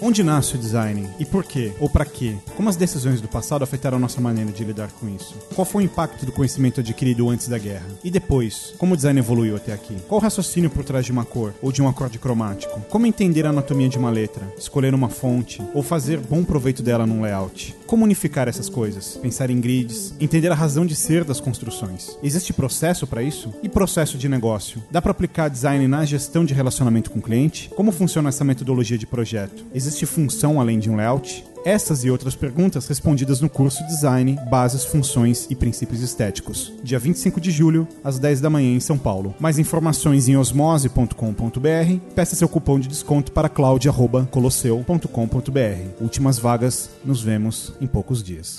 Onde nasce o design? E por quê? Ou para quê? Como as decisões do passado afetaram nossa maneira de lidar com isso? Qual foi o impacto do conhecimento adquirido antes da guerra? E depois, como o design evoluiu até aqui? Qual o raciocínio por trás de uma cor ou de um acorde cromático? Como entender a anatomia de uma letra, escolher uma fonte ou fazer bom proveito dela num layout? Como unificar essas coisas? Pensar em grids, entender a razão de ser das construções. Existe processo para isso? E processo de negócio? Dá para aplicar design na gestão de relacionamento com o cliente? Como funciona essa metodologia de projeto? Existe função além de um layout? Essas e outras perguntas respondidas no curso Design, Bases, Funções e Princípios Estéticos, dia 25 de julho, às 10 da manhã em São Paulo. Mais informações em osmose.com.br. Peça seu cupom de desconto para claudia.colosseu.com.br. Últimas vagas, nos vemos em poucos dias.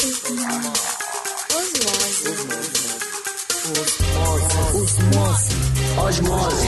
Osmose. Osmose. Osmose.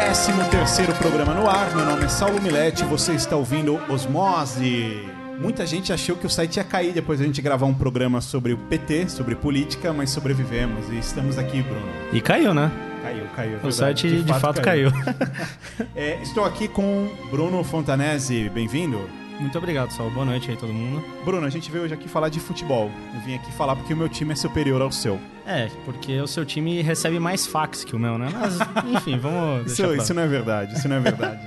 13 programa no ar. Meu nome é Saulo Milete. Você está ouvindo Osmose. Muita gente achou que o site ia cair depois da gente gravar um programa sobre o PT, sobre política, mas sobrevivemos e estamos aqui, Bruno. E caiu, né? Caiu, caiu. É o site de, de fato, fato caiu. caiu. é, estou aqui com Bruno Fontanese. Bem-vindo. Muito obrigado, Saulo. Boa noite aí, todo mundo. Bruno, a gente veio hoje aqui falar de futebol. Eu vim aqui falar porque o meu time é superior ao seu. É, porque o seu time recebe mais fax que o meu, né? Mas, enfim, vamos Isso, deixar pra... isso não é verdade, isso não é verdade.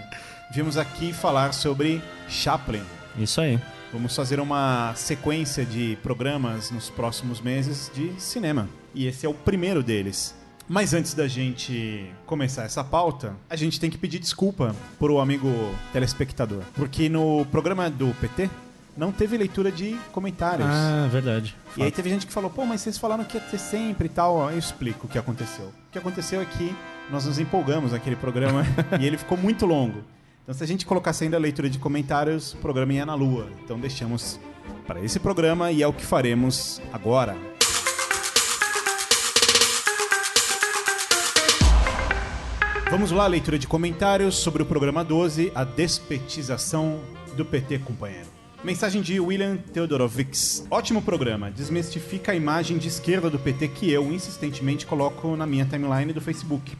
Viemos aqui falar sobre Chaplin. Isso aí. Vamos fazer uma sequência de programas nos próximos meses de cinema. E esse é o primeiro deles. Mas antes da gente começar essa pauta, a gente tem que pedir desculpa pro amigo telespectador. Porque no programa do PT não teve leitura de comentários. Ah, verdade. E aí teve gente que falou, pô, mas vocês falaram que ia ter sempre e tal. Eu explico o que aconteceu. O que aconteceu é que nós nos empolgamos naquele programa e ele ficou muito longo. Então se a gente colocasse ainda a leitura de comentários, o programa ia na lua. Então deixamos para esse programa e é o que faremos agora. Vamos lá, leitura de comentários sobre o programa 12, a despetização do PT, companheiro. Mensagem de William Theodorovics. Ótimo programa. Desmistifica a imagem de esquerda do PT que eu insistentemente coloco na minha timeline do Facebook.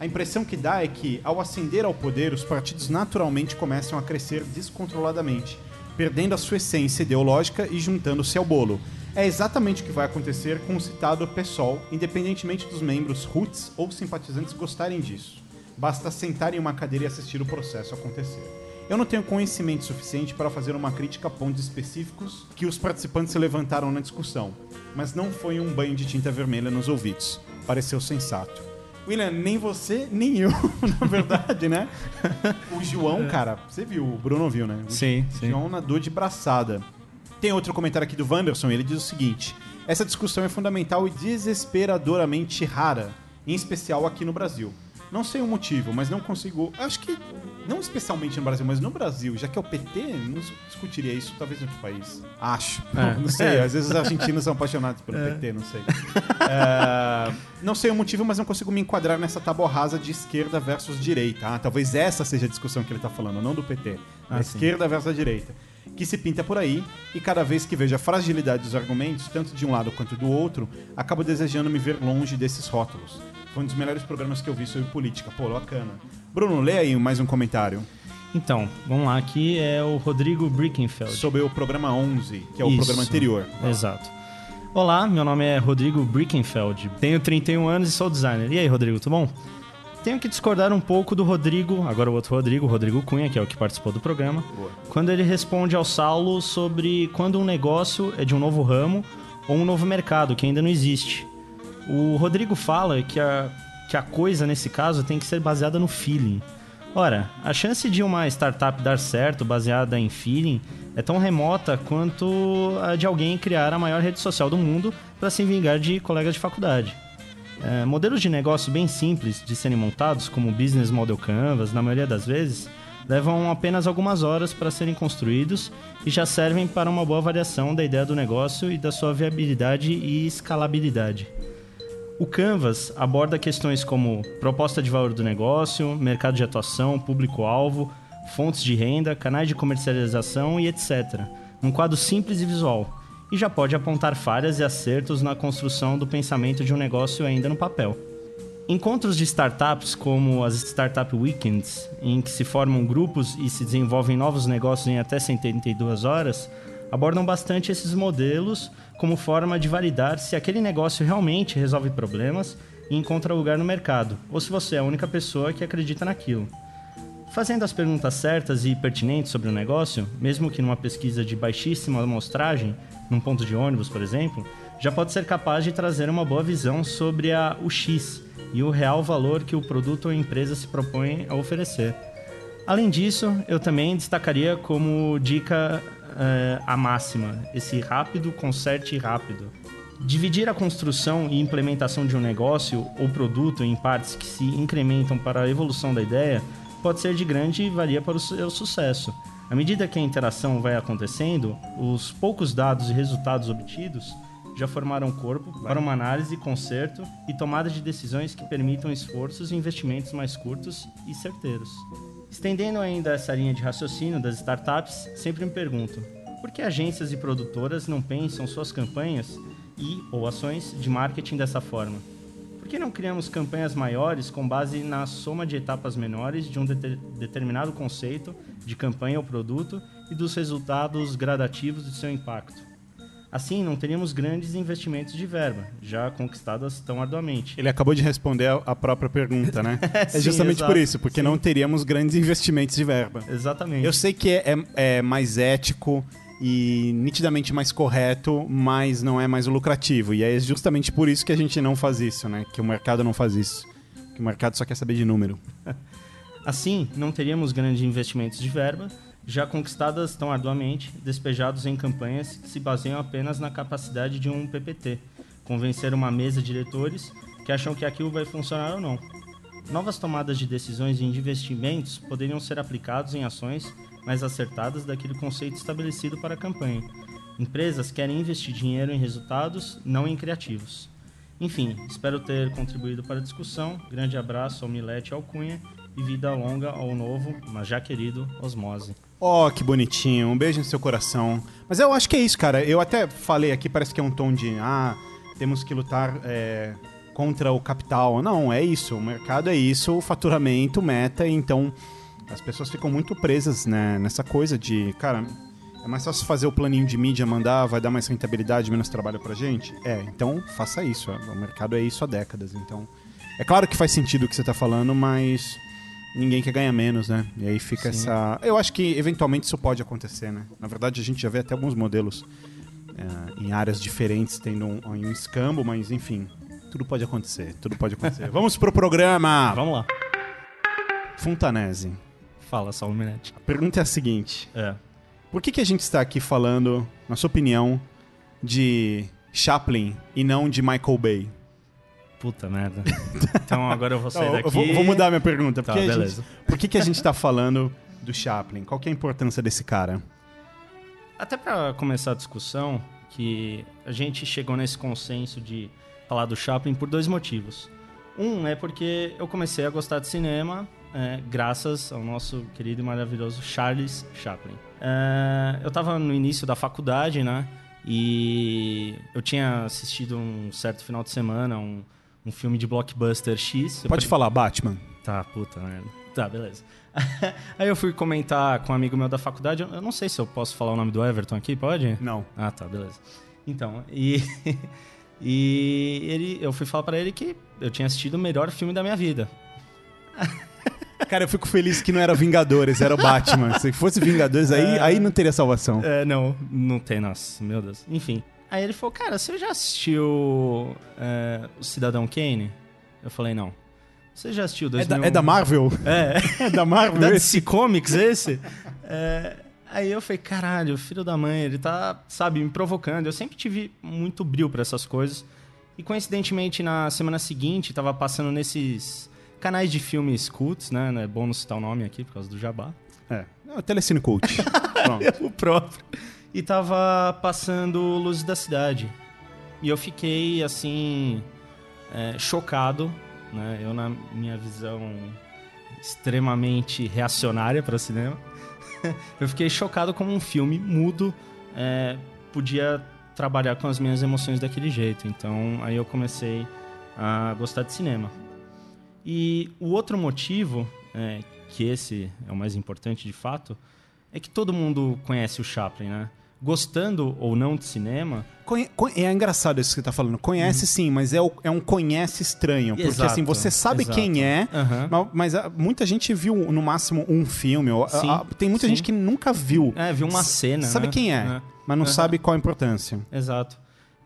A impressão que dá é que, ao ascender ao poder, os partidos naturalmente começam a crescer descontroladamente, perdendo a sua essência ideológica e juntando-se ao bolo. É exatamente o que vai acontecer com o citado PSOL, independentemente dos membros roots ou simpatizantes gostarem disso. Basta sentar em uma cadeira e assistir o processo acontecer. Eu não tenho conhecimento suficiente para fazer uma crítica a pontos específicos que os participantes se levantaram na discussão, mas não foi um banho de tinta vermelha nos ouvidos. Pareceu sensato. William, nem você, nem eu, na verdade, né? O João, cara, você viu, o Bruno viu, né? O Sim, sim. João nadou de braçada. Tem outro comentário aqui do Wanderson, ele diz o seguinte: Essa discussão é fundamental e desesperadoramente rara, em especial aqui no Brasil. Não sei o motivo, mas não consigo. Acho que, não especialmente no Brasil, mas no Brasil, já que é o PT, não discutiria isso talvez em outro país. Acho. É. Não sei, às vezes os argentinos são apaixonados pelo PT, não sei. É, não sei o motivo, mas não consigo me enquadrar nessa tábua rasa de esquerda versus direita. Ah, talvez essa seja a discussão que ele está falando, não do PT. A Ah, sim. esquerda versus a direita. Que se pinta por aí, e cada vez que vejo a fragilidade dos argumentos, tanto de um lado quanto do outro, acabo desejando me ver longe desses rótulos. Foi um dos melhores programas que eu vi sobre política. Pô, bacana. Bruno, lê aí mais um comentário Então, vamos lá. Aqui é o Rodrigo Brickenfeld. sobre o programa 11, que é o Isso. programa anterior. Exato. Olá, meu nome é Rodrigo Brickenfeld. Tenho 31 anos e sou designer. E aí, Rodrigo, tudo bom? Tenho que discordar um pouco do Rodrigo, agora o outro Rodrigo, o Rodrigo Cunha, que é o que participou do programa, Boa. quando ele responde ao Saulo sobre quando um negócio é de um novo ramo ou um novo mercado que ainda não existe. O Rodrigo fala que a, que a coisa, nesse caso, tem que ser baseada no feeling. Ora, a chance de uma startup dar certo baseada em feeling é tão remota quanto a de alguém criar a maior rede social do mundo para se vingar de colegas de faculdade. É, modelos de negócio bem simples de serem montados, como Business Model Canvas, na maioria das vezes, levam apenas algumas horas para serem construídos e já servem para uma boa avaliação da ideia do negócio e da sua viabilidade e escalabilidade. O Canvas aborda questões como proposta de valor do negócio, mercado de atuação, público-alvo, fontes de renda, canais de comercialização e etc., num quadro simples e visual, e já pode apontar falhas e acertos na construção do pensamento de um negócio ainda no papel. Encontros de startups, como as Startup Weekends, em que se formam grupos e se desenvolvem novos negócios em até 72 horas, abordam bastante esses modelos como forma de validar se aquele negócio realmente resolve problemas e encontra lugar no mercado, ou se você é a única pessoa que acredita naquilo. Fazendo as perguntas certas e pertinentes sobre o negócio, mesmo que numa pesquisa de baixíssima amostragem, num ponto de ônibus, por exemplo, já pode ser capaz de trazer uma boa visão sobre a, o X e o real valor que o produto ou empresa se propõe a oferecer. Além disso, eu também destacaria como dica uh, a máxima, esse rápido conserte rápido. Dividir a construção e implementação de um negócio ou produto em partes que se incrementam para a evolução da ideia pode ser de grande valia para o seu sucesso. À medida que a interação vai acontecendo, os poucos dados e resultados obtidos já formaram corpo para uma análise, conserto e tomada de decisões que permitam esforços e investimentos mais curtos e certeiros. Estendendo ainda essa linha de raciocínio das startups, sempre me pergunto: por que agências e produtoras não pensam suas campanhas e ou ações de marketing dessa forma? Por que não criamos campanhas maiores com base na soma de etapas menores de um de determinado conceito de campanha ou produto e dos resultados gradativos de seu impacto? Assim, não teríamos grandes investimentos de verba, já conquistadas tão arduamente. Ele acabou de responder a própria pergunta, né? é justamente exato. por isso, porque Sim. não teríamos grandes investimentos de verba. Exatamente. Eu sei que é, é, é mais ético e nitidamente mais correto, mas não é mais lucrativo. E é justamente por isso que a gente não faz isso, né? Que o mercado não faz isso. Que o mercado só quer saber de número. Assim, não teríamos grandes investimentos de verba já conquistadas tão arduamente, despejados em campanhas que se baseiam apenas na capacidade de um PPT, convencer uma mesa de diretores que acham que aquilo vai funcionar ou não. Novas tomadas de decisões e investimentos poderiam ser aplicados em ações mais acertadas daquele conceito estabelecido para a campanha. Empresas querem investir dinheiro em resultados, não em criativos. Enfim, espero ter contribuído para a discussão. Grande abraço ao Milete e ao Cunha e vida longa ao novo, mas já querido Osmose. Oh, que bonitinho. Um beijo no seu coração. Mas eu acho que é isso, cara. Eu até falei aqui, parece que é um tom de. Ah, temos que lutar é, contra o capital. Não, é isso. O mercado é isso, o faturamento, meta. Então, as pessoas ficam muito presas né, nessa coisa de, cara, é mais fácil fazer o planinho de mídia, mandar, vai dar mais rentabilidade, menos trabalho pra gente? É, então faça isso. O mercado é isso há décadas. Então, é claro que faz sentido o que você tá falando, mas ninguém quer ganhar menos, né? E aí fica Sim. essa. Eu acho que eventualmente isso pode acontecer, né? Na verdade, a gente já vê até alguns modelos é, em áreas diferentes tendo um, um escambo, mas enfim, tudo pode acontecer. Tudo pode acontecer. Vamos pro programa! Vamos lá. Funtanese. Fala, Saulo Minetti. A pergunta é a seguinte: é. Por que, que a gente está aqui falando, na sua opinião, de Chaplin e não de Michael Bay? Puta merda. Então agora eu vou sair daqui. Eu vou, vou, mudar minha pergunta. Tá, beleza. Gente, por que, que a gente tá falando do Chaplin? Qual que é a importância desse cara? Até para começar a discussão, que a gente chegou nesse consenso de falar do Chaplin por dois motivos. Um é porque eu comecei a gostar de cinema é, graças ao nosso querido e maravilhoso Charles Chaplin. É, eu estava no início da faculdade, né? E eu tinha assistido um certo final de semana, um, um filme de blockbuster X. Pode falar, Batman. Tá, puta merda. Tá, beleza. Aí eu fui comentar com um amigo meu da faculdade. Eu não sei se eu posso falar o nome do Everton aqui, pode? Não. Ah, tá, beleza. Então, e. e ele, eu fui falar para ele que eu tinha assistido o melhor filme da minha vida. Cara, eu fico feliz que não era Vingadores, era o Batman. Se fosse Vingadores, aí, é... aí não teria salvação. É, não, não tem, nossa, meu Deus. Enfim. Aí ele falou, cara, você já assistiu é, o Cidadão Kane? Eu falei, não. Você já assistiu 2001? É da, é da Marvel? É. é da Marvel Da DC Comics esse? É, aí eu falei, caralho, filho da mãe, ele tá, sabe, me provocando. Eu sempre tive muito brilho para essas coisas. E coincidentemente, na semana seguinte, tava passando nesses canais de filmes cults, né? Não é bom não citar o nome aqui por causa do jabá. É, é o Telecine Cult. Pronto. o próprio. E tava passando Luzes da Cidade. E eu fiquei, assim, é, chocado, né? Eu, na minha visão extremamente reacionária para cinema, eu fiquei chocado como um filme mudo é, podia trabalhar com as minhas emoções daquele jeito. Então, aí eu comecei a gostar de cinema. E o outro motivo, é, que esse é o mais importante de fato, é que todo mundo conhece o Chaplin, né? Gostando ou não de cinema. Conhe- é engraçado isso que você tá falando. Conhece sim, mas é, o- é um conhece estranho. Porque Exato, assim, você sabe exato. quem é, Aham. ma- mas, ah, muita gente viu no máximo um filme. ou- Sim, ah, tem muita sim. gente que nunca viu. É, viu uma cena. Sabe né? quem é, É. mas não Aham. sabe qual a importância. Exato.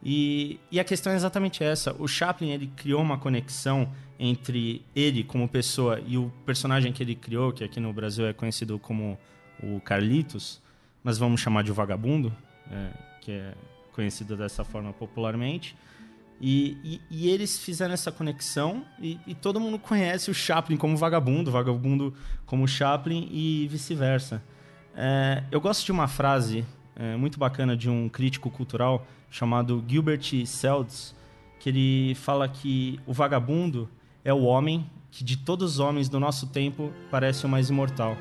E, e a questão é exatamente essa. O Chaplin ele criou uma conexão entre ele como pessoa e o personagem que ele criou, que aqui no Brasil é conhecido como o Carlitos, mas vamos chamar de Vagabundo, é, que é conhecido dessa forma popularmente. E, e- e eles fizeram essa conexão e, e todo mundo conhece o Chaplin como vagabundo, vagabundo como Chaplin e vice-versa. É, eu gosto de uma frase é, muito bacana de um crítico cultural chamado Gilbert Seldes, que ele fala que o vagabundo é o homem que de todos os homens do nosso tempo parece o mais imortal.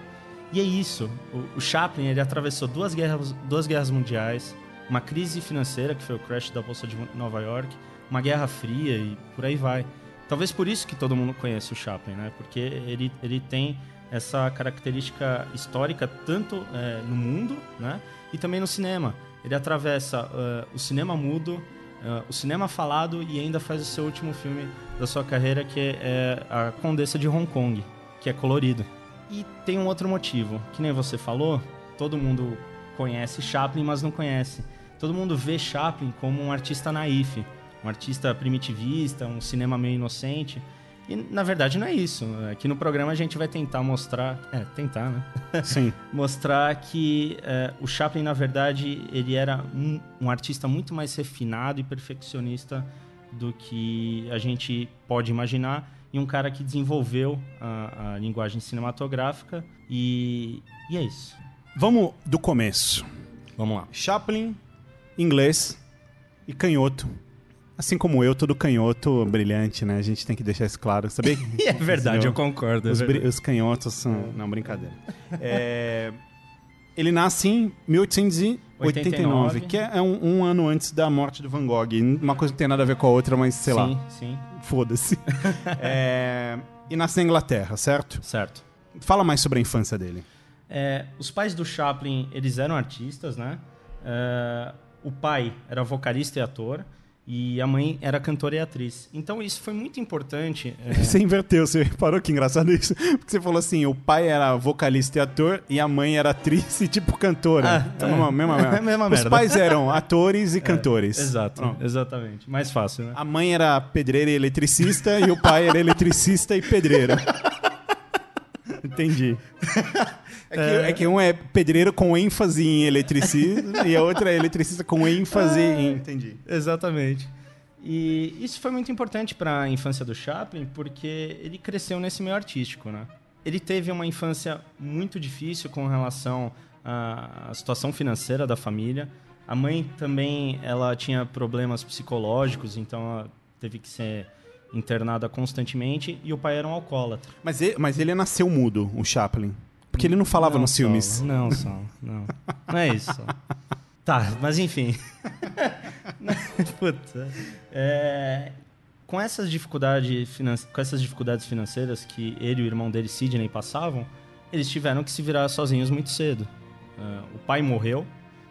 E é isso. O, o Chaplin ele atravessou duas guerras, duas guerras mundiais, uma crise financeira que foi o crash da bolsa de Nova York, uma guerra fria e por aí vai. Talvez por isso que todo mundo conhece o Chaplin, né? Porque ele, ele tem essa característica histórica tanto é, no mundo, né? E também no cinema. Ele atravessa é, o cinema mudo, é, o cinema falado e ainda faz o seu último filme da sua carreira, que é a Condessa de Hong Kong, que é colorido. E tem um outro motivo, que nem você falou, todo mundo conhece Chaplin, mas não conhece. Todo mundo vê Chaplin como um artista naif, um artista primitivista, um cinema meio inocente. E na verdade não é isso. Aqui no programa a gente vai tentar mostrar, é, tentar, né? Sim. mostrar que é, o Chaplin, na verdade, ele era um, um artista muito mais refinado e perfeccionista do que a gente pode imaginar e um cara que desenvolveu a, a linguagem cinematográfica e, e é isso. Vamos do começo. Vamos lá. Chaplin, inglês e canhoto. Assim como eu, todo canhoto brilhante, né? A gente tem que deixar isso claro. Sabia? E é verdade, eu concordo. é Os, bri- verdade. os canhotos são. Não, brincadeira. É, Ele nasce em 1889, 89. que é um, um ano antes da morte do Van Gogh. Uma coisa não tem nada a ver com a outra, mas sei lá, Sim, sim, foda-se. É, E nasce na Inglaterra, certo? certo. Fala mais sobre a infância dele. É, os pais do Chaplin, eles eram artistas, né? É, o pai era vocalista e ator, e a mãe era cantora e atriz. Então isso foi muito importante. é, Você inverteu, você reparou que engraçado isso? Porque você falou assim: o pai era vocalista e ator, e a mãe era atriz e tipo cantora. Ah, Então, é. mesma, mesma, mesma. Mesma Os merda. pais eram atores e cantores. Exato, Pronto. exatamente. Mais fácil, né? A mãe era pedreira e eletricista e o pai era eletricista e pedreiro. Entendi. É que, é que um é pedreiro com ênfase em eletricista e a outra é eletricista com ênfase em. Entendi. Exatamente. E isso foi muito importante para a infância do Chaplin, porque ele cresceu nesse meio artístico, né? Ele teve uma infância muito difícil com relação à à situação financeira da família. A mãe também, ela tinha problemas psicológicos, então ela teve que ser internada constantemente, e o pai era um alcoólatra. Mas ele, mas ele nasceu mudo, o Chaplin. Porque ele não falava Não, nos Saulo, filmes. Não, só, não. Não é isso. Saulo. Tá, mas enfim. Puta. É, com, essas dificuldade com essas dificuldades financeiras que ele e o irmão dele, Sidney, passavam, eles tiveram que se virar sozinhos muito cedo. É, o pai morreu,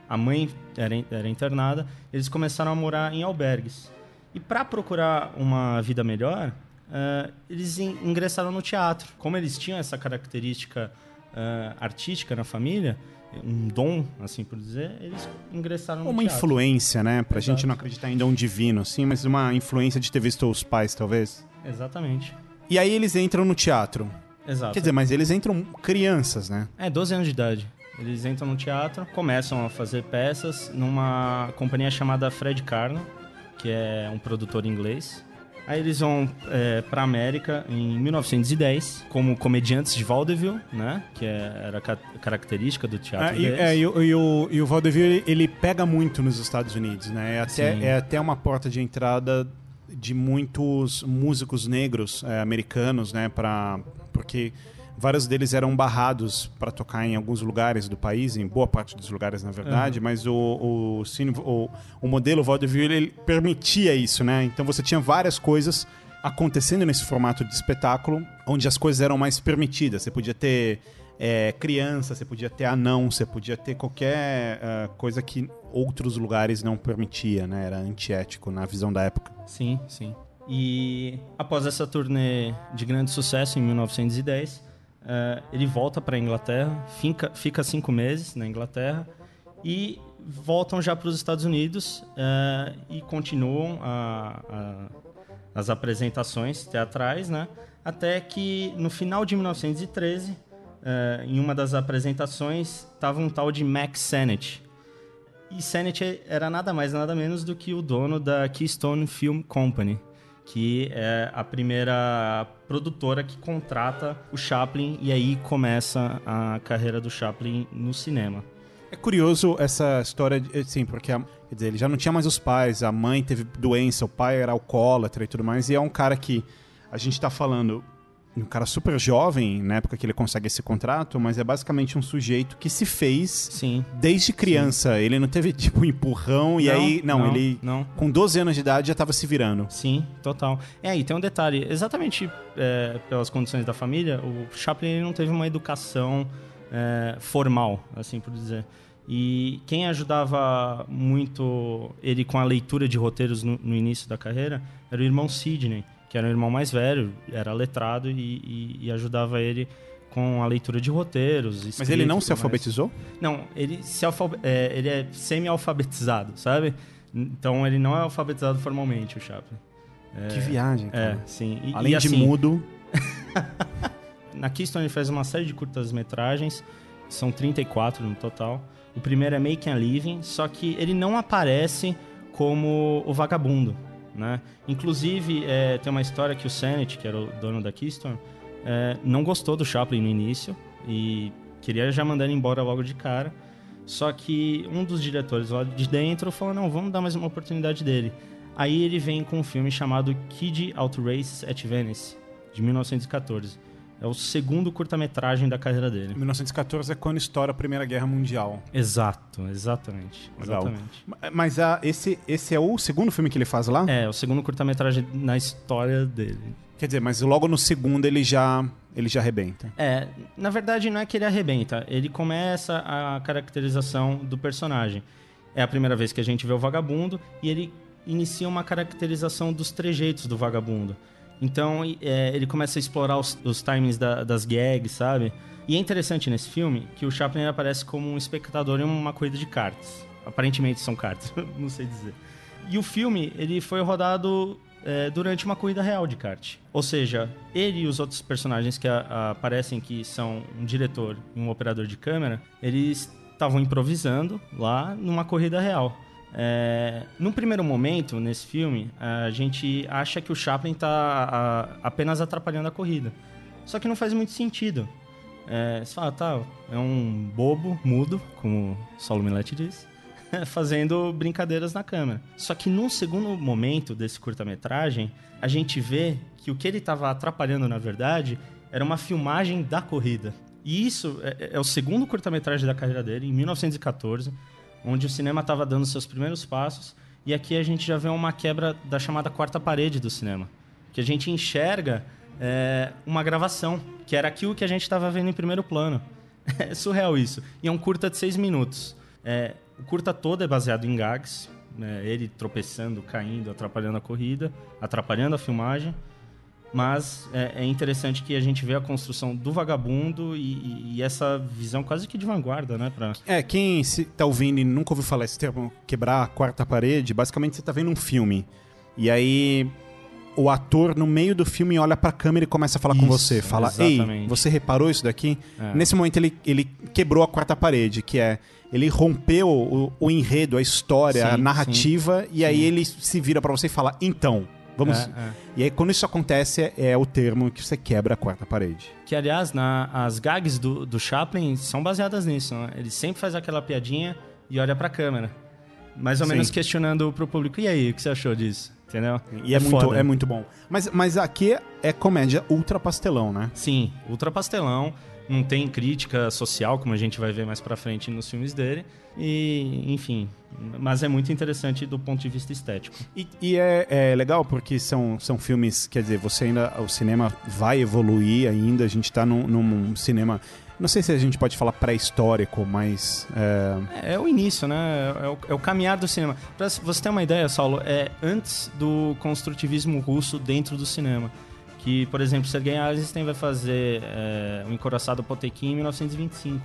a mãe era, era internada, eles começaram a morar em albergues. E para procurar uma vida melhor, é, eles in- ingressaram no teatro. Como eles tinham essa característica é, artística na família, um dom, assim por dizer, eles ingressaram no Uma influência, né? Pra Exato. gente não acreditar em dom divino, assim, mas uma influência de ter visto os pais, talvez. Exatamente. E aí eles entram no teatro. Exato. Quer dizer, mas eles entram crianças, né? É, 12 anos de idade. Eles entram no teatro, começam a fazer peças numa companhia chamada Fred Carno. Que é um produtor inglês. Aí eles vão é, para América em 1910 como comediantes de vaudeville, né? Que é, era ca característica do teatro Ah, e, deles. é, e, o- e o, e o vaudeville, ele, ele pega muito nos Estados Unidos, né? É até, Sim. é até uma porta de entrada de muitos músicos negros é, americanos, né? Pra, porque vários deles eram barrados para tocar em alguns lugares do país, em boa parte dos lugares, na verdade, mas o, o, o, o modelo vaudeville ele permitia isso, né? Então você tinha várias coisas acontecendo nesse formato de espetáculo, onde as coisas eram mais permitidas. Você podia ter é, criança, você podia ter anão, você podia ter qualquer ah, coisa que outros lugares não permitia, né? Era antiético na visão da época. Sim, sim. E após essa turnê de grande sucesso em 1910, eh, ele volta para a Inglaterra, fica, fica cinco meses na Inglaterra e voltam já para os Estados Unidos eh, e continuam a- a- as apresentações teatrais, né? Até que no final de 1913, eh, em uma das apresentações, estava um tal de Max Sennett, e Sennett era nada mais nada menos do que o dono da Keystone Film Company, que é a primeira produtora que contrata o Chaplin e aí começa a carreira do Chaplin no cinema. É curioso essa história, de- assim, porque quer dizer, ele já não tinha mais os pais, a mãe teve doença, o pai era alcoólatra e tudo mais, e é um cara que a gente tá falando, um cara super jovem, na época que ele consegue esse contrato, mas é basicamente um sujeito que se fez Sim. desde criança. Ele não teve, tipo, um empurrão, e aí, não, ele Não. com 12 anos de idade já tava se virando. Sim, total. É, e tem um detalhe, exatamente é, pelas condições da família, o Chaplin não teve uma educação é, formal, assim por dizer. E quem ajudava muito ele com a leitura de roteiros no, no início da carreira era o irmão Sidney, que era o irmão mais velho, era letrado e, e- e ajudava ele com a leitura de roteiros. Mas ele não se mais. alfabetizou? Não, ele, se alfabe- é, ele é semi-alfabetizado, sabe? Então ele não é alfabetizado formalmente, o Chaplin. Que viagem, É, cara. sim. E, Além e, de assim, mudo, Na Keystone ele fez uma série de curtas-metragens, são 34 no total. O primeiro é Making a Living, só que ele não aparece como o vagabundo, né? Inclusive, é, tem uma história que o Sennett, que era o dono da Keystone, é, não gostou do Chaplin no início e queria já mandar ele embora logo de cara. Só que um dos diretores lá de dentro falou: não, vamos dar mais uma oportunidade dele. Aí ele vem com um filme chamado Kid Out Race at Venice, de 1914. É o segundo curta-metragem da carreira dele. 1914 é quando estoura a Primeira Guerra Mundial. Exato, exatamente. Legal. Exatamente. Mas ah, esse, esse é o segundo filme que ele faz lá? É, o segundo curta-metragem na história dele. Quer dizer, mas logo no segundo ele já, ele já arrebenta. É, na verdade não é que ele arrebenta, ele começa a caracterização do personagem. É a primeira vez que a gente vê o vagabundo e ele inicia uma caracterização dos trejeitos do vagabundo. Então é, ele começa a explorar os, os timings da- das gags, sabe? E é interessante nesse filme que o Chaplin aparece como um espectador em uma corrida de cartas. Aparentemente são cartas, não sei dizer. E o filme ele foi rodado é, durante uma corrida real de kart. Ou seja, ele e os outros personagens que a- a- aparecem que são um diretor e um operador de câmera, eles estavam improvisando lá numa corrida real. É, num primeiro momento, nesse filme, a gente acha que o Chaplin está apenas atrapalhando a corrida. Só que não faz muito sentido. É, você fala, tá, é um bobo, mudo, como Saulo Millet diz, fazendo brincadeiras na câmera. Só que num segundo momento desse curta-metragem, a gente vê que o que ele estava atrapalhando, na verdade, era uma filmagem da corrida. E isso é, é o segundo curta-metragem da carreira dele, em 1914, onde o cinema estava dando seus primeiros passos. E aqui a gente já vê uma quebra da chamada quarta parede do cinema. Que a gente enxerga é, uma gravação, que era aquilo que a gente estava vendo em primeiro plano. É surreal isso. E é um curta de seis minutos. É, o curta todo é baseado em gags. né? Ele tropeçando, caindo, atrapalhando a corrida, atrapalhando a filmagem. Mas é, é interessante que a gente vê a construção do vagabundo e, e- e essa visão quase que de vanguarda, né? Pra... É, quem se, tá ouvindo e nunca ouviu falar esse termo, quebrar a quarta parede, basicamente você tá vendo um filme. E aí o ator no meio do filme olha pra câmera e começa a falar com Isso, você. Fala, ei, exatamente. você reparou isso daqui? É. Nesse momento ele, ele quebrou a quarta parede, que é ele rompeu o, o enredo, a história, a Sim, narrativa, e aí ele se vira pra você e fala, então, vamos. É, é. E aí quando isso acontece é, é o termo que você quebra a quarta parede. Que, aliás, na- as gags do, do Chaplin são baseadas nisso. Né? Ele sempre faz aquela piadinha e olha pra câmera. Mais ou Sim. menos questionando pro público. E aí, o que você achou disso? Entendeu? E é, muito, foda. é muito bom. Mas, mas aqui é comédia ultra pastelão, né? Sim, ultra pastelão. Não tem crítica social, como a gente vai ver mais pra frente nos filmes dele. E, enfim. Mas é muito interessante do ponto de vista estético. E, e é, é legal porque são, são filmes, quer dizer, você ainda. O cinema vai evoluir ainda, a gente tá num, num cinema. Não sei se a gente pode falar pré-histórico, mas. é, É, é o início, né? É o, é o caminhar do cinema. Pra você ter uma ideia, Saulo, é antes do construtivismo russo dentro do cinema. Que, por exemplo, Sergei Eisenstein vai fazer é, o Encoraçado Potekin em 1925.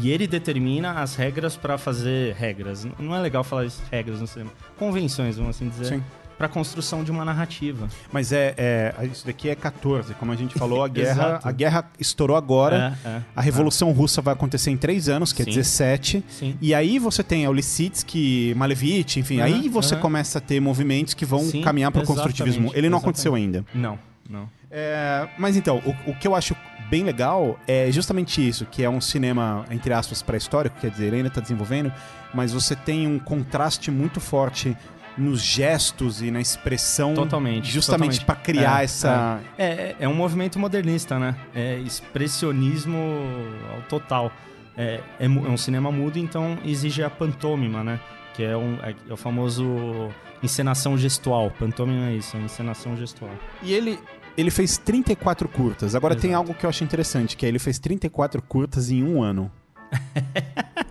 E ele determina as regras para fazer regras. Não é legal falar isso, regras no cinema. Convenções, vamos assim dizer. Sim. Para construção de uma narrativa. mas é, é. Isso daqui é 14. Como a gente falou, a guerra, a guerra estourou agora. É, é, A Revolução Russa vai acontecer em três anos, que é Sim. 17. Sim. E aí você tem o Lissitsky, Malevich, enfim. Aham, aí você aham. começa a ter movimentos que vão Sim, caminhar para o construtivismo. Ele não exatamente. aconteceu ainda. Não, não. É, mas então, o, o que eu acho bem legal é justamente isso, que é um cinema, entre aspas, pré-histórico, quer dizer, ele ainda está desenvolvendo, mas você tem um contraste muito forte nos gestos e na expressão. Totalmente, Justamente para criar É, essa. É, é, é um movimento modernista, né? É expressionismo ao total. É, é, é um cinema mudo, então exige a pantômima, né? Que é, um, é, é o famoso encenação gestual. Pantômima é isso, é encenação gestual. E ele. Ele fez 34 curtas. Agora tem Exato. algo que eu acho interessante, que é ele fez 34 curtas em um ano.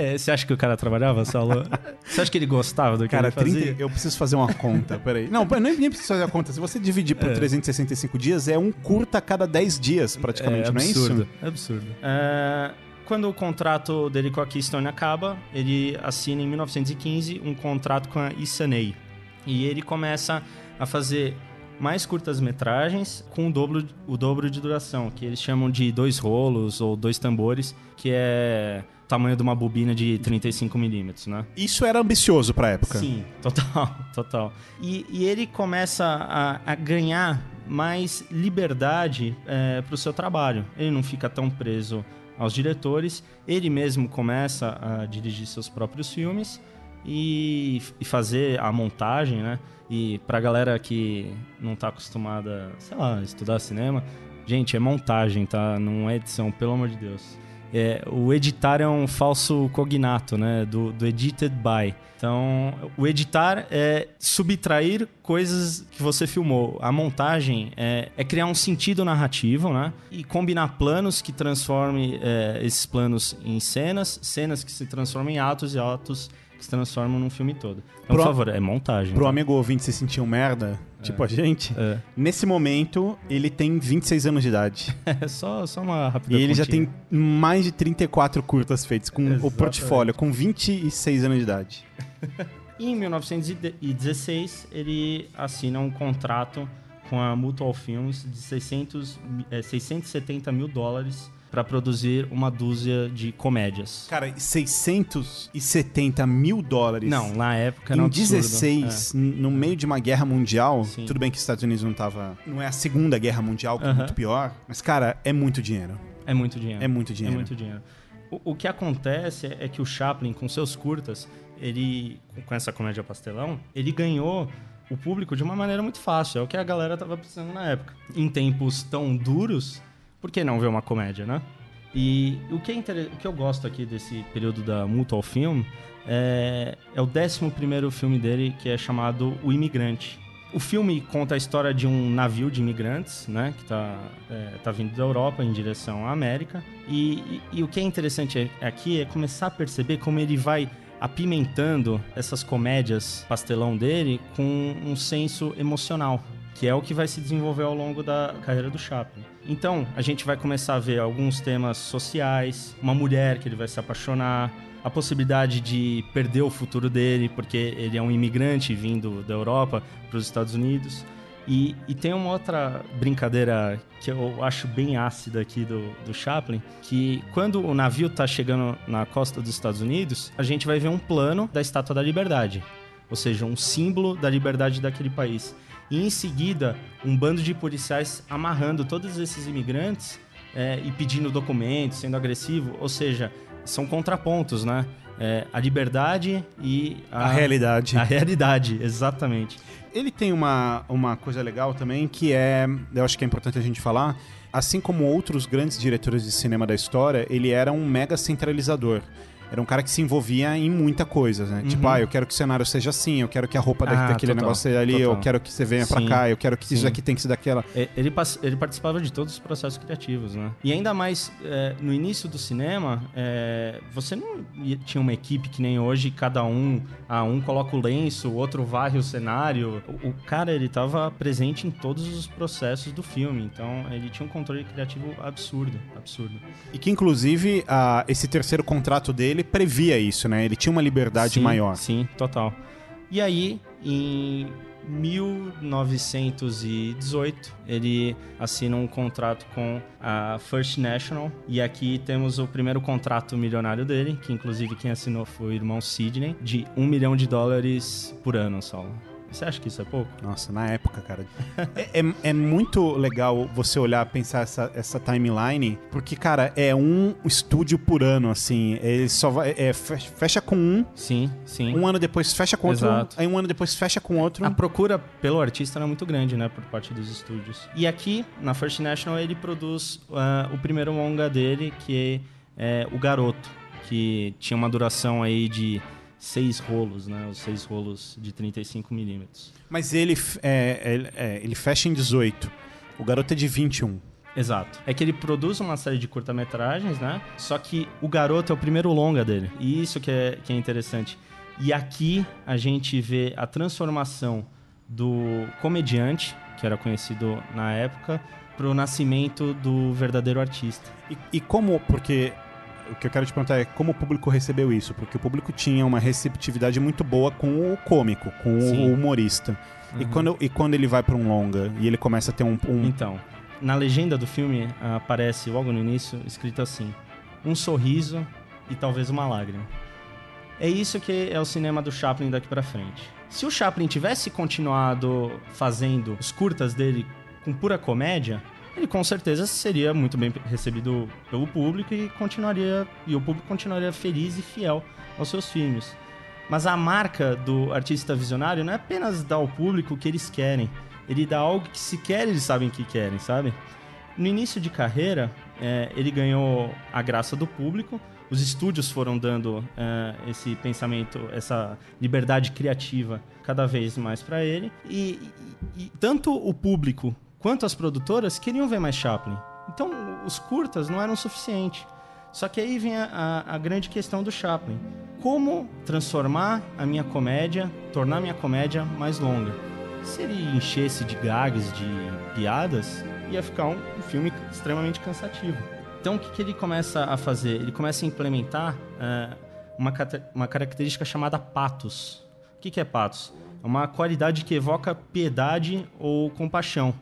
É, você acha que o cara trabalhava, Saulo? você acha que ele gostava do que Cara, ele fazia? 30, eu preciso fazer uma conta, peraí. Não, nem, nem preciso fazer a conta. Se você dividir por 365 dias, é um curta a cada 10 dias, praticamente, é não é absurdo, isso? É absurdo. É, quando o contrato dele com a Keystone acaba, ele assina em 1915 um contrato com a Isanei. E ele começa a fazer mais curtas-metragens com o dobro, o dobro de duração, que eles chamam de dois rolos ou dois tambores, que é o tamanho de uma bobina de 35mm, né? Isso era ambicioso pra época. Sim, total, total. E, e ele começa a, a ganhar mais liberdade para o seu trabalho. Ele não fica tão preso aos diretores. Ele mesmo começa a dirigir seus próprios filmes e, e fazer a montagem, né? E pra galera que não tá acostumada, sei lá, estudar cinema, gente, é montagem, tá? Não é edição, pelo amor de Deus. É, o editar é um falso cognato, né? Do, do edited by. Então, o editar é subtrair coisas que você filmou. A montagem é, é criar um sentido narrativo, né? E combinar planos que transformem é, esses planos em cenas, cenas que se transformam em atos e atos que se transformam num filme todo. Então, por favor, é montagem. Pro tá? amigo ouvinte se sentir um merda, tipo a gente, É. nesse momento ele tem 26 anos de idade. É só, só uma rápida e ele já tem mais de 34 curtas feitas com o Exatamente. portfólio, com 26 anos de idade. Em 1916, ele assina um contrato com a Mutual Films de 600, mi- eh, 670 mil dólares para produzir uma dúzia de comédias. Cara, 670 mil dólares. Não, na época um Em absurdo. 16, n- no meio de uma guerra mundial, Sim. tudo bem que os Estados Unidos não tava. Não é a segunda guerra mundial, que é Aham. muito pior. Mas, cara, é muito dinheiro. É, é muito dinheiro. É muito dinheiro. É muito dinheiro. O, o que acontece é que o Chaplin, com seus curtas, ele, com essa comédia pastelão, ele ganhou o público de uma maneira muito fácil. É o que a galera tava precisando na época. Em tempos tão duros, por que não ver uma comédia, né? E o que, é inter... o que eu gosto aqui desse período da Mutual Film é, é o 11 filme dele, que é chamado O Imigrante. O filme conta a história de um navio de imigrantes, né, que tá, é, tá vindo da Europa em direção à América. E, e- e o que é interessante aqui é começar a perceber como ele vai apimentando essas comédias pastelão dele com um senso emocional. Que é o que vai se desenvolver ao longo da carreira do Chaplin. Então, a gente vai começar a ver alguns temas sociais, uma mulher que ele vai se apaixonar, a possibilidade de perder o futuro dele, porque ele é um imigrante vindo da Europa para os Estados Unidos. E, e, tem uma outra brincadeira que eu acho bem ácida aqui do, do Chaplin, que quando o navio está chegando na costa dos Estados Unidos, a gente vai ver um plano da Estátua da Liberdade, ou seja, um símbolo da liberdade daquele país e em seguida um bando de policiais amarrando todos esses imigrantes é, e pedindo documentos, sendo agressivo, ou seja, são contrapontos, né? É, a liberdade e a, a, realidade. A realidade, exatamente. Ele tem uma, uma coisa legal também que é, eu acho que é importante a gente falar, assim como outros grandes diretores de cinema da história, ele era um mega centralizador era um cara que se envolvia em muita coisa, né? Tipo, uhum. Tipo, ah, eu quero que o cenário seja assim, eu quero que a roupa ah, daquele total, negócio seja ali, total. eu quero que você venha pra cá, eu quero que isso aqui tem que ser daquela. Ele, ele participava de todos os processos criativos, né? E ainda mais, é, no início do cinema, é, você não tinha uma equipe que nem hoje, cada um, ah, um coloca o lenço, o outro varre o cenário. O, o cara, ele tava presente em todos os processos do filme, então ele tinha um controle criativo absurdo, absurdo. E que, inclusive, a, esse terceiro contrato dele ele previa isso, né? Ele tinha uma liberdade sim, maior. Sim, total. E aí, em 1918, ele assina um contrato com a First National. E aqui temos o primeiro contrato milionário dele, que inclusive quem assinou foi o irmão Sidney, de um milhão de dólares por ano, Saulo. Você acha que isso é pouco? Nossa, na época, cara. é, é, é, muito legal você olhar, pensar essa, essa timeline, porque, cara, é um estúdio por ano, assim. Ele só vai. É, fecha com um. Sim, sim. Um ano depois fecha com outro. Exato. Aí um ano depois fecha com outro. A procura pelo artista era muito grande, né, por parte dos estúdios. E aqui, na First National, ele produz uh, o primeiro longa dele, que é, é O Garoto, que tinha uma duração aí de seis rolos, né? Os seis rolos de 35 milímetros. Mas ele, é, é, é, ele fecha em 18. O garoto é de 21. Exato. É que ele produz uma série de curta-metragens, né? Só que o garoto é o primeiro longa dele. E isso que é, que é interessante. E aqui a gente vê a transformação do comediante, que era conhecido na época, para o nascimento do verdadeiro artista. E, e como, porque o que eu quero te perguntar é como o público recebeu isso, porque o público tinha uma receptividade muito boa com o cômico, com Sim. o humorista. Uhum. E, quando, e quando ele vai para um longa e ele começa a ter um, um. Então, na legenda do filme aparece logo no início escrito assim: um sorriso e talvez uma lágrima. É isso que é o cinema do Chaplin daqui para frente. Se o Chaplin tivesse continuado fazendo os curtas dele com pura comédia, ele com certeza seria muito bem recebido pelo público e continuaria e o público continuaria feliz e fiel aos seus filmes. Mas a marca do artista visionário não é apenas dar ao público o que eles querem, ele dá algo que sequer eles sabem que querem, sabe? No início de carreira, é, ele ganhou a graça do público, os estúdios foram dando é, esse pensamento, essa liberdade criativa cada vez mais para ele, e, e, e tanto o público quanto as produtoras queriam ver mais Chaplin. Então, os curtas não eram suficientes. Só que aí vem a, a, a, grande questão do Chaplin. Como transformar a minha comédia, tornar a minha comédia mais longa? Se ele enchesse de gags, de piadas, ia ficar um, um filme extremamente cansativo. Então, o que, que, ele começa a fazer? Ele começa a implementar uh, uma, uma característica chamada patos. O que, que é patos? É uma qualidade que evoca piedade ou compaixão.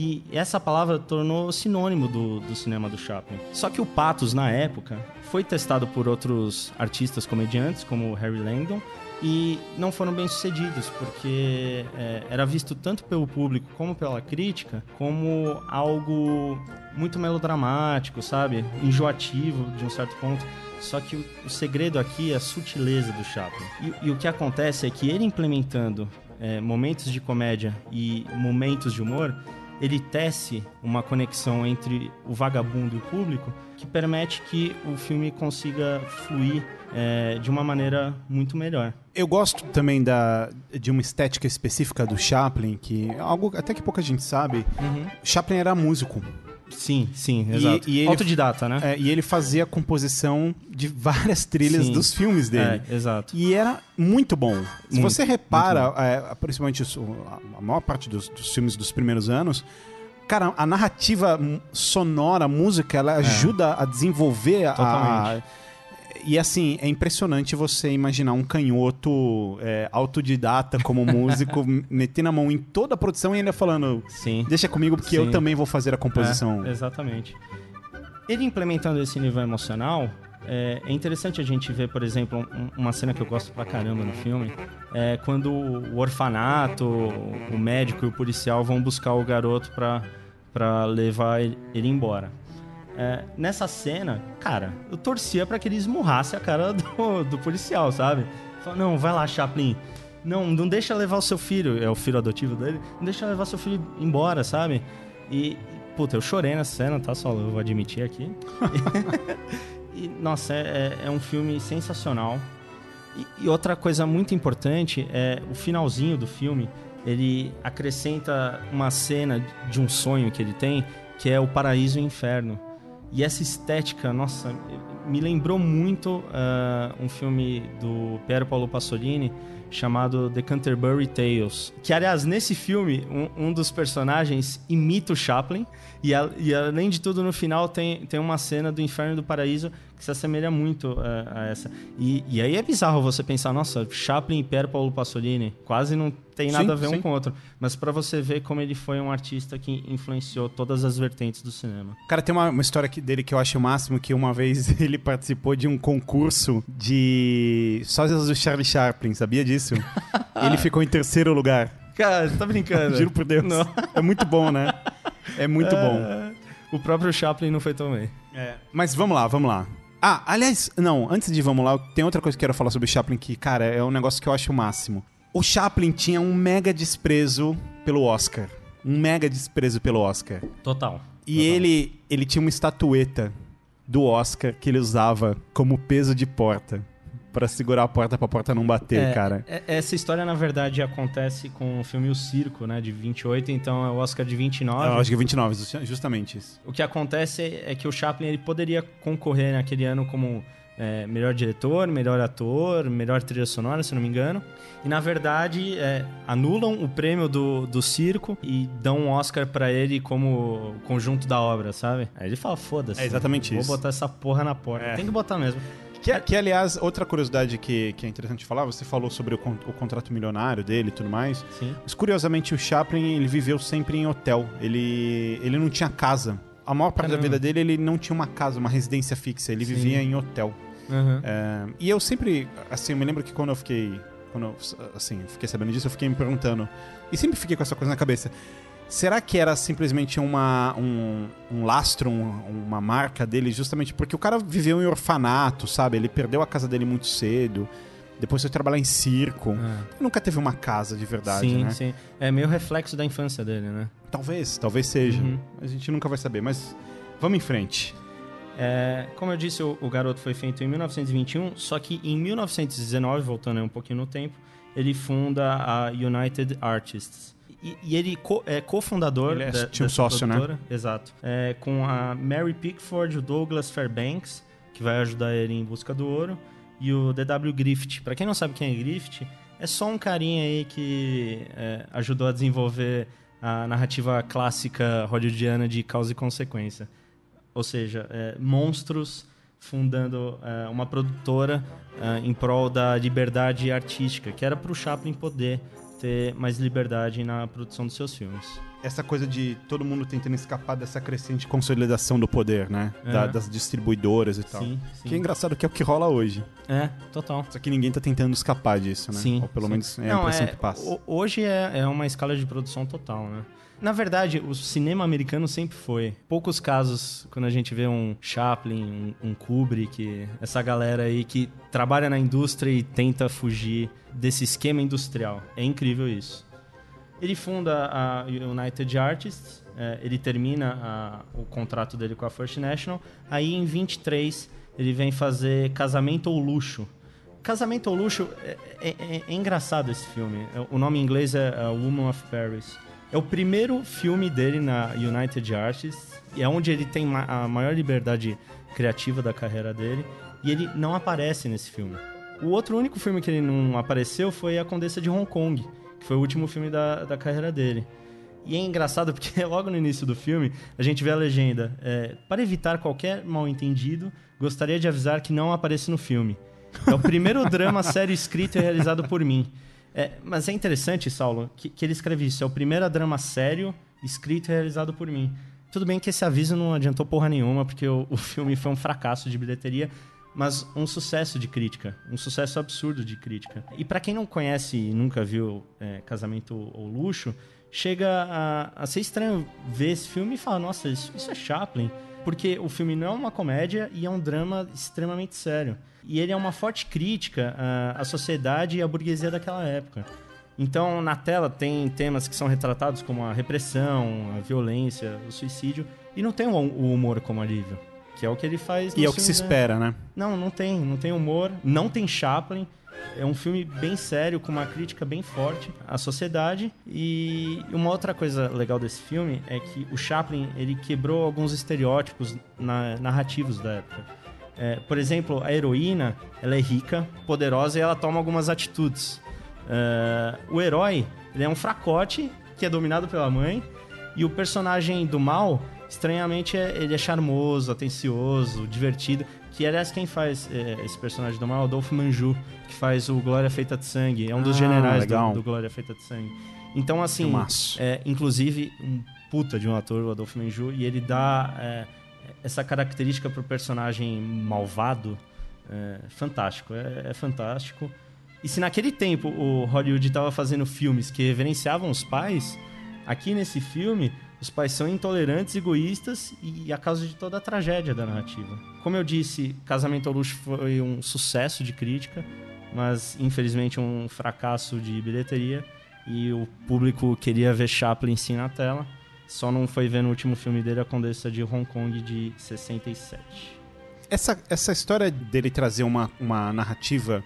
E essa palavra tornou sinônimo do, do cinema do Chaplin. Só que o pathos, na época, foi testado por outros artistas comediantes, como Harry Langdon, e não foram bem sucedidos, porque é, era visto tanto pelo público como pela crítica como algo muito melodramático, sabe? Enjoativo de um certo ponto. Só que o, o segredo aqui é a sutileza do Chaplin. E, e, o que acontece é que ele implementando é, momentos de comédia e momentos de humor, ele tece uma conexão entre o vagabundo e o público que permite que o filme consiga fluir é, de uma maneira muito melhor. Eu gosto também da, de uma estética específica do Chaplin, que algo até que pouca gente sabe. Uhum. Chaplin era músico. Sim, sim, E- exato. e ele- Autodidata, né? É, e ele fazia a composição de várias trilhas Sim. dos filmes dele. É, exato. E era muito bom. Se Muito, você repara, é, principalmente os- o- a maior parte dos, dos filmes dos primeiros anos, cara, a narrativa sonora, a música, ela ajuda a desenvolver a. E assim, é impressionante você imaginar um canhoto é, autodidata como músico, metendo a mão em toda a produção e ainda falando: Sim. Deixa comigo porque eu Sim. também vou fazer a composição. É, exatamente. Ele implementando esse nível emocional, é, é interessante a gente ver, por exemplo, um- uma cena que eu gosto pra caramba no filme, é quando o orfanato, o médico e o policial vão buscar o garoto pra, pra levar ele embora. É, nessa cena, cara, eu torcia pra que ele esmurrasse a cara do, do policial, sabe? Fala, não, vai lá, Chaplin. Não, não deixa levar o seu filho, é o filho adotivo dele, não deixa levar seu filho embora, sabe? E, puta, eu chorei nessa cena, tá? Só eu vou admitir aqui. e, nossa, é, é- é um filme sensacional. E, e outra coisa muito importante é o finalzinho do filme. Ele acrescenta uma cena de um sonho que ele tem, que é o paraíso e o inferno. E essa estética, nossa, me lembrou muito ah, um filme do Piero Paolo Pasolini chamado The Canterbury Tales. Que, aliás, nesse filme, um, um dos personagens imita o Chaplin. E, a- e, além de tudo, no final tem, tem uma cena do Inferno do Paraíso que se assemelha muito ah, a essa. E, e aí é bizarro você pensar, nossa, Chaplin e Piero Paolo Pasolini quase não tem nada Sim, a ver sim. um com o outro. Mas para você ver como ele foi um artista que influenciou todas as vertentes do cinema. Cara, tem uma, uma história aqui dele que eu acho o máximo, que uma vez ele participou de um concurso de sósias do Charlie Chaplin, sabia disso? ele ficou em terceiro lugar. Cara, você tá brincando? Juro por Deus. Não. É muito bom, né? É muito bom. É, O próprio Chaplin não foi tão bem. Mas vamos lá, vamos lá. Ah, aliás, não, antes de vamos lá, tem outra coisa que eu quero falar sobre o Chaplin que, cara, é um negócio que eu acho o máximo. O Chaplin tinha um mega desprezo pelo Oscar. Um mega desprezo pelo Oscar. Total. E ele, ele tinha uma estatueta do Oscar que ele usava como peso de porta. Pra segurar a porta pra porta não bater, É, cara. é- Essa história, na verdade, acontece com o filme O Circo, né? De 28, então é o Oscar de 29. Eu acho que é 29, justamente isso. O que acontece é que o Chaplin ele poderia concorrer naquele ano como é, melhor diretor, melhor ator, melhor trilha sonora, se não me engano. E na verdade é, anulam o prêmio do, do circo e dão um Oscar pra ele como conjunto da obra, sabe? Aí ele fala: foda-se. É exatamente vou isso. botar essa porra na porta. É. Tem que botar mesmo. Que, que, aliás, outra curiosidade que, que é interessante falar, você falou sobre o, o contrato milionário dele e tudo mais. Sim. Mas curiosamente o Chaplin, ele viveu sempre em hotel. Ele, ele não tinha casa. A maior parte da Caramba. vida dele, ele não tinha uma casa, uma residência fixa. Ele Sim. vivia em hotel. Uhum. É, e eu sempre, assim, eu me lembro que quando eu fiquei, quando eu, assim, fiquei sabendo disso, eu fiquei me perguntando, e sempre fiquei com essa coisa na cabeça, será que era simplesmente uma, um, um lastro, um- uma marca dele, justamente porque o cara viveu em orfanato, sabe? Ele perdeu a casa dele muito cedo, depois foi trabalhar em circo, É. nunca teve uma casa de verdade, sim, né? sim. É meio reflexo da infância dele, né? Talvez, talvez seja, Uhum. a gente nunca vai saber, mas vamos em frente. É, como eu disse, o, o Garoto foi feito em 1921, só que em 1919, voltando aí um pouquinho no tempo, ele funda a United Artists. E, e ele co- é cofundador Ele é- da, tinha um sócio, né? produtora. Exato. É, com a Mary Pickford, o Douglas Fairbanks, que vai ajudar ele em busca do ouro, e o D.W. Griffith. Pra quem não sabe quem é Griffith, é só um carinha aí que é, ajudou a desenvolver a narrativa clássica hollywoodiana de causa e consequência. Ou seja, é, monstros fundando é, uma produtora é, em prol da liberdade artística, que era para o Chaplin poder ter mais liberdade na produção dos seus filmes. essa coisa de todo mundo tentando escapar dessa crescente consolidação do poder, né? Da- É. das distribuidoras e tal. Sim, sim. Que é engraçado que é o que rola hoje. É, total. Só que ninguém tá tentando escapar disso, né? Sim. Ou pelo sim. menos é a Não, impressão é, que passa. ho- Hoje é, é uma escala de produção total, né? Na verdade, o cinema americano sempre foi. Poucos casos, quando a gente vê um Chaplin, um, um Kubrick, essa galera aí que trabalha na indústria e tenta fugir desse esquema industrial. É incrível isso. Ele funda a United Artists, é, ele termina a- o contrato dele com a First National. Aí em 23 ele vem fazer Casamento ou Luxo. Casamento ou Luxo é, é- é- é engraçado esse filme. O nome em inglês é Woman of Paris. É o primeiro filme dele na United Artists, e é onde ele tem a maior liberdade criativa da carreira dele, e ele não aparece nesse filme. O outro único filme que ele não apareceu foi A Condessa de Hong Kong, que foi o último filme da, da carreira dele. E é engraçado porque logo no início do filme a gente vê a legenda: é, para evitar qualquer mal-entendido, gostaria de avisar que não apareço no filme. É o primeiro drama sério escrito e realizado por mim. É, mas é interessante, Saulo, que, que ele escreve isso. É o primeiro drama sério escrito e realizado por mim. Tudo bem que esse aviso não adiantou porra nenhuma, porque o, o filme foi um fracasso de bilheteria, mas um sucesso de crítica. Um sucesso absurdo de crítica. E para quem não conhece e nunca viu é, Casamento ou Luxo, chega a, a ser estranho ver esse filme e falar: nossa, isso, isso é Chaplin. Porque o filme não é uma comédia e é um drama extremamente sério. E ele é uma forte crítica à, à sociedade e à burguesia daquela época. Então, na tela tem temas que são retratados como a repressão, a violência, o suicídio, e não tem o o humor como alívio, que é o que ele faz E é o que se né? espera, né? Não, não tem, não tem humor, não tem Chaplin. É um filme bem sério, com uma crítica bem forte à sociedade. E uma outra coisa legal desse filme é que o Chaplin ele quebrou alguns estereótipos na- narrativos da época. É, por exemplo, a heroína ela é rica, poderosa e ela toma algumas atitudes. É, o herói ele é um fracote que é dominado pela mãe e o personagem do mal, estranhamente, é- ele é charmoso, atencioso, divertido. Que, aliás, quem faz é, esse personagem do mal é o Adolfo Manju, que faz o Glória Feita de Sangue. É um dos Ah, generais do, do Glória Feita de Sangue. Então, assim, é, inclusive, um puta de um ator, o Adolfo Manju, e ele dá é, essa característica pro personagem malvado. É, fantástico, é, é fantástico. E se naquele tempo o Hollywood estava fazendo filmes que reverenciavam os pais, aqui nesse filme os pais são intolerantes, egoístas e a causa de toda a tragédia da narrativa. Como eu disse, Casamento ao Luxo foi um sucesso de crítica, mas infelizmente um fracasso de bilheteria e o público queria ver Chaplin sim na tela. Só não foi ver no último filme dele, A Condessa de Hong Kong, de 67. Essa, essa história dele trazer uma, uma narrativa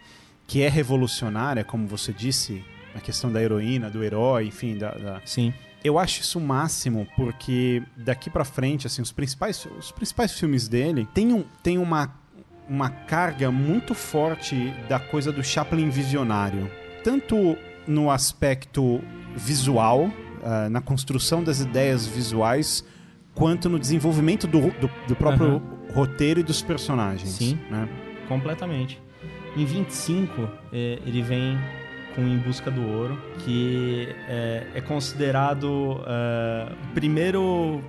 que é revolucionária, como você disse, a questão da heroína, do herói, enfim, da, da- Sim. eu acho isso o máximo, porque daqui pra frente, assim, os principais, os principais filmes dele tem, um, tem uma, uma carga muito forte da coisa do Chaplin visionário. Tanto no aspecto visual, ah, na construção das ideias visuais, quanto no desenvolvimento do, do, do próprio roteiro e dos personagens. Sim. né? Completamente. Em 25, é, ele vem com Em Busca do Ouro, que é, é considerado é, o primeiro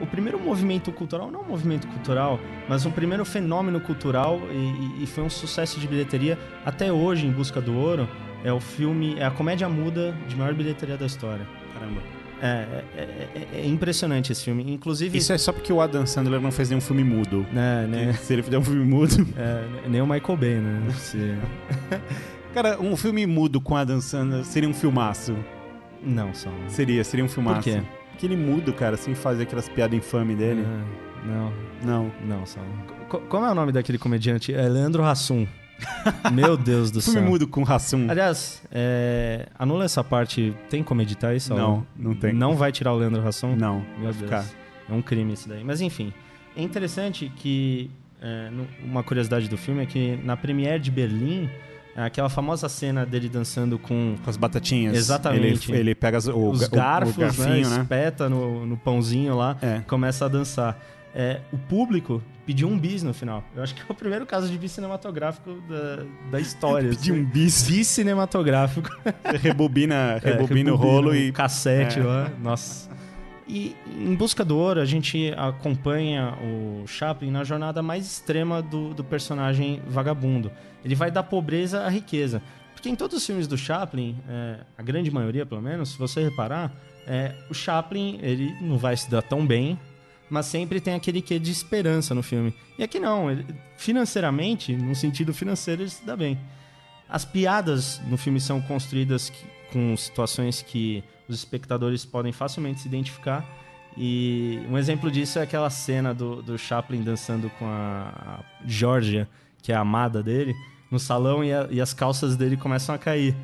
o primeiro movimento cultural, não um movimento cultural, mas um primeiro fenômeno cultural e, e foi um sucesso de bilheteria. Até hoje, Em Busca do Ouro, é o filme, é a comédia muda de maior bilheteria da história. Caramba. É, é- é- é impressionante esse filme. Inclusive, Isso é só porque o Adam Sandler não fez nenhum filme mudo. né, né, Se ele fizer um filme mudo. é, nem o Michael Bay, né? Se- Cara, um filme mudo com Adam Sandler seria um filmaço. Não, só. Seria, seria um filmaço. Por quê? Porque ele mudo, cara, sem fazer aquelas piadas infames dele. Ah, não, Não. não, só. Co- como é o nome daquele comediante? É Leandro Hassum. Meu Deus do Filme céu. mudo com Rassum. Aliás, é, anula essa parte. Tem como editar isso? Não, não tem. Não vai tirar o Leandro Hassum? Não. Meu Deus. ficar. É um crime isso daí. Mas enfim, é interessante que é, uma curiosidade do filme é que na premiere de Berlim, aquela famosa cena dele dançando com Com as batatinhas. Exatamente. Ele, ele pega as- o, os ga- o- garfos, o garfinho, né? né? Espeta no, no pãozinho lá, É. começa a dançar. É, o público pediu um bis no final. Eu acho que é o primeiro caso de bis cinematográfico da, da história. Pediu assim. um bis. bis cinematográfico. Rebobina, É, rebobina o rolo e. cassete É. lá. Nossa. E em Busca do Ouro, a gente acompanha o Chaplin na jornada mais extrema do, do personagem vagabundo. Ele vai da pobreza à riqueza. Porque em todos os filmes do Chaplin, é, a grande maioria pelo menos, se você reparar, é, o Chaplin ele não vai se dar tão bem, mas sempre tem aquele quê de esperança no filme. E aqui não, financeiramente, no sentido financeiro, ele se dá bem. As piadas no filme são construídas com situações que os espectadores podem facilmente se identificar. E um exemplo disso é aquela cena do, do Chaplin dançando com a, a Georgia, que é a amada dele, no salão e, a- e as calças dele começam a cair.